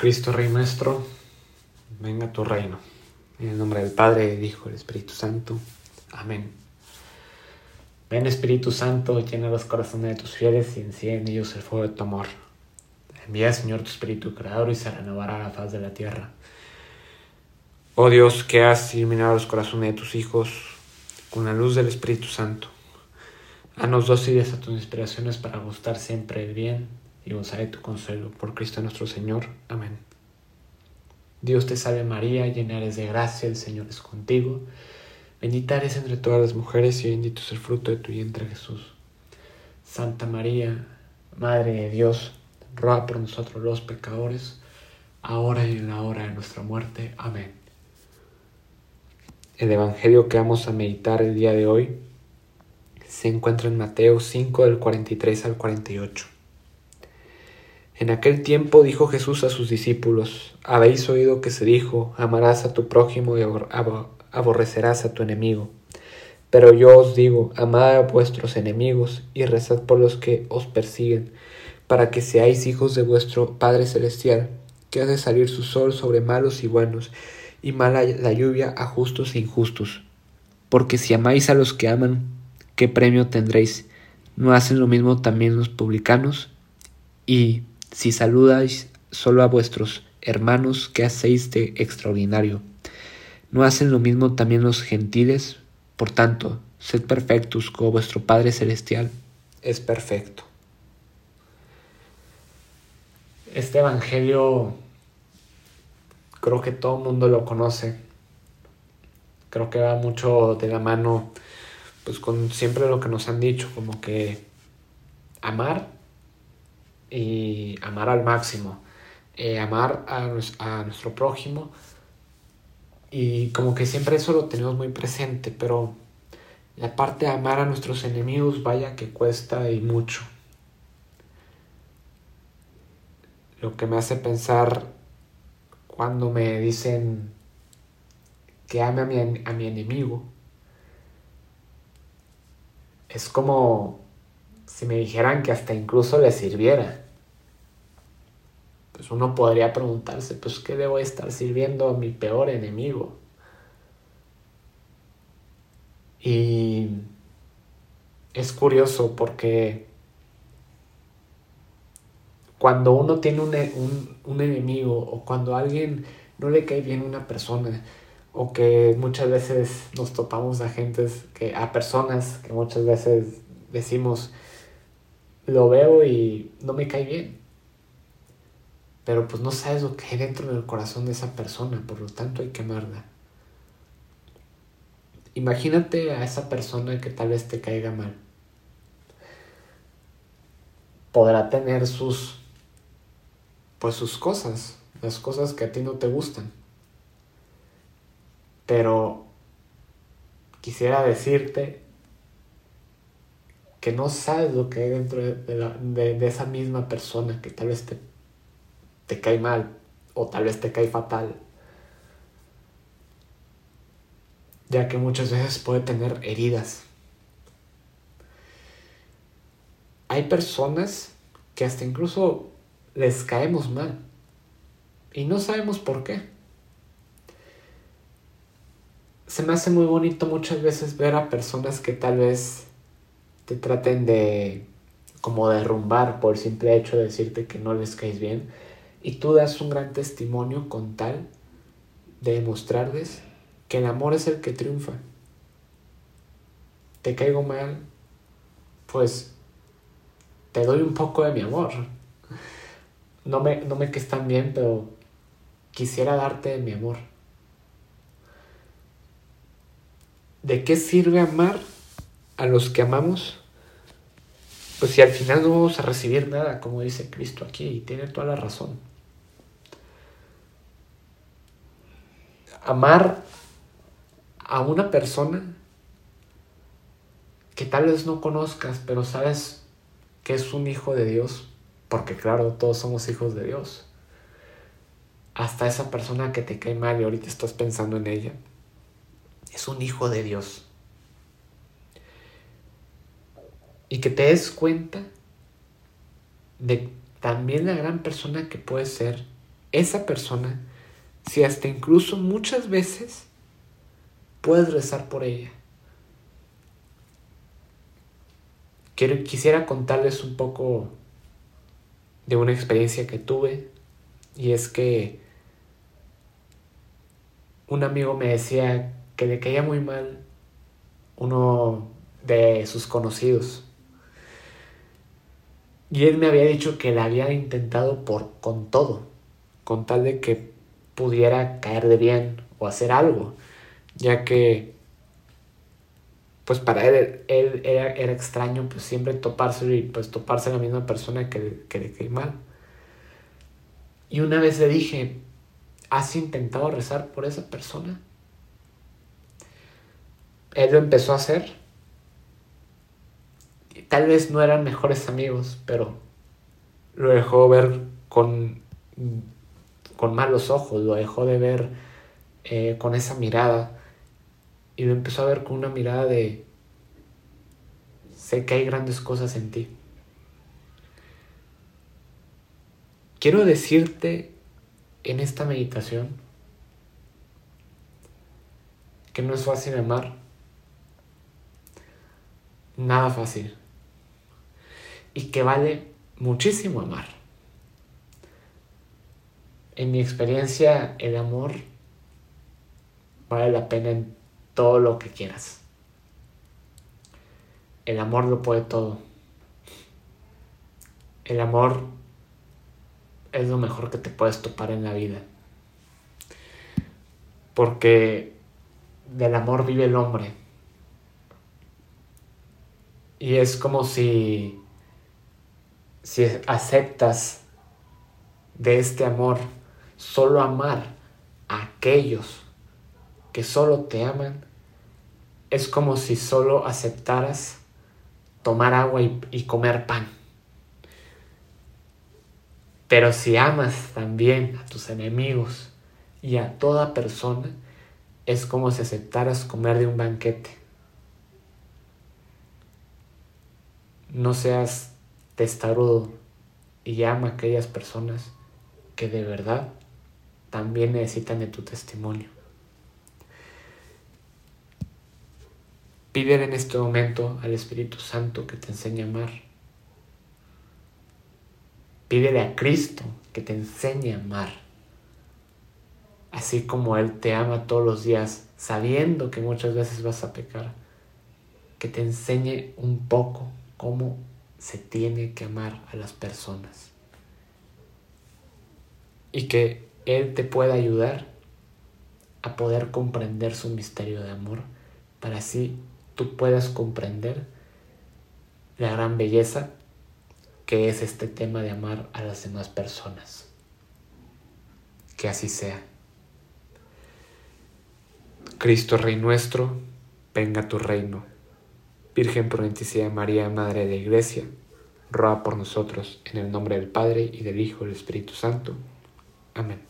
Cristo Rey nuestro, venga tu reino. En el nombre del Padre, del Hijo y del Espíritu Santo. Amén. Ven Espíritu Santo, llena los corazones de tus fieles y enciende en ellos el fuego de tu amor. Envía, Señor, tu Espíritu Creador y se renovará la faz de la tierra. Oh Dios, que has iluminado los corazones de tus hijos con la luz del Espíritu Santo. Haznos dóciles a tus inspiraciones para gustar siempre el bien y gozar de tu consuelo. Por Cristo nuestro Señor. Amén. Dios te salve María, llena eres de gracia, el Señor es contigo. Bendita eres entre todas las mujeres y bendito es el fruto de tu vientre Jesús. Santa María, Madre de Dios, ruega por nosotros los pecadores, ahora y en la hora de nuestra muerte. Amén. El Evangelio que vamos a meditar el día de hoy se encuentra en Mateo 5 del 43 al 48. En aquel tiempo dijo Jesús a sus discípulos, habéis oído que se dijo, amarás a tu prójimo y aborrecerás a tu enemigo. Pero yo os digo, amad a vuestros enemigos y rezad por los que os persiguen, para que seáis hijos de vuestro Padre Celestial, que hace salir su sol sobre malos y buenos, y mala la lluvia a justos e injustos. Porque si amáis a los que aman, ¿qué premio tendréis? ¿No hacen lo mismo también los publicanos? Y si saludáis solo a vuestros hermanos, ¿qué hacéis de extraordinario? ¿No hacen lo mismo también los gentiles? Por tanto, sed perfectos como vuestro Padre Celestial es perfecto. Este Evangelio creo que todo el mundo lo conoce. Creo que va mucho de la mano pues con siempre lo que nos han dicho, como que amar y amar al máximo, eh, amar a, a, nuestro prójimo y como que siempre eso lo tenemos muy presente, pero la parte de amar a nuestros enemigos vaya que cuesta y mucho. Lo que me hace pensar cuando me dicen que ame a mi, a mi enemigo es como si me dijeran que hasta incluso le sirviera, pues uno podría preguntarse, pues ¿qué debo estar sirviendo a mi peor enemigo? Y es curioso porque cuando uno tiene un, un, un, enemigo o cuando a alguien no le cae bien una persona o que muchas veces nos topamos a gentes que a personas que muchas veces decimos lo veo y no me cae bien. Pero pues no sabes lo que hay dentro del corazón de esa persona, por lo tanto hay que amarla. Imagínate a esa persona que tal vez te caiga mal. Podrá tener sus pues sus cosas, las cosas que a ti no te gustan. Pero quisiera decirte que no sabes lo que hay dentro de, esa misma persona que tal vez te, te cae mal o tal vez te cae fatal. Ya que muchas veces puede tener heridas. Hay personas que hasta incluso les caemos mal y no sabemos por qué. Se me hace muy bonito muchas veces ver a personas que tal vez te traten de como derrumbar por el simple hecho de decirte que no les caes bien y tú das un gran testimonio con tal de demostrarles que el amor es el que triunfa. Te caigo mal, pues te doy un poco de mi amor. no me, no me que están bien, pero quisiera darte mi amor. ¿De qué sirve amar a los que amamos? Pues si al final no vamos a recibir nada, como dice Cristo aquí, y tiene toda la razón. Amar a una persona que tal vez no conozcas, pero sabes que es un hijo de Dios, porque claro, todos somos hijos de Dios. Hasta esa persona que te cae mal y ahorita estás pensando en ella, es un hijo de Dios. Y que te des cuenta de también la gran persona que puede ser esa persona, si hasta incluso muchas veces puedes rezar por ella. Quiero, quisiera contarles un poco de una experiencia que tuve y es que un amigo me decía que le caía muy mal uno de sus conocidos. Y él me había dicho que le había intentado por con todo, con tal de que pudiera caer de bien o hacer algo, ya que pues para él, él era, extraño pues siempre toparse y pues toparse la misma persona que, que le cae mal. Y una vez le dije, ¿has intentado rezar por esa persona? Él lo empezó a hacer. Tal vez no eran mejores amigos, pero lo dejó ver con, con malos ojos, lo dejó de ver eh, con esa mirada. Y lo empezó a ver con una mirada de, sé que hay grandes cosas en ti. Quiero decirte en esta meditación que no es fácil amar, nada fácil, y que vale muchísimo amar. En mi experiencia, el amor vale la pena en todo lo que quieras. El amor lo puede todo. El amor es lo mejor que te puedes topar en la vida. Porque del amor vive el hombre. Y es como si, si aceptas de este amor solo amar a aquellos que solo te aman, es como si solo aceptaras tomar agua y, y comer pan. Pero si amas también a tus enemigos y a toda persona, es como si aceptaras comer de un banquete. No seas testarudo y ama a aquellas personas que de verdad también necesitan de tu testimonio. Pídele en este momento al Espíritu Santo que te enseñe a amar Pídele a Cristo que te enseñe a amar. Así como Él te ama todos los días, sabiendo que muchas veces vas a pecar. Que te enseñe un poco cómo se tiene que amar a las personas. Y que Él te pueda ayudar a poder comprender su misterio de amor para así tú puedas comprender la gran belleza que es este tema de amar a las demás personas. Que así sea. Cristo Rey nuestro, venga tu reino. Virgen prudentísima María, Madre de Iglesia, ruega por nosotros en el nombre del Padre y del Hijo y del Espíritu Santo. Amén.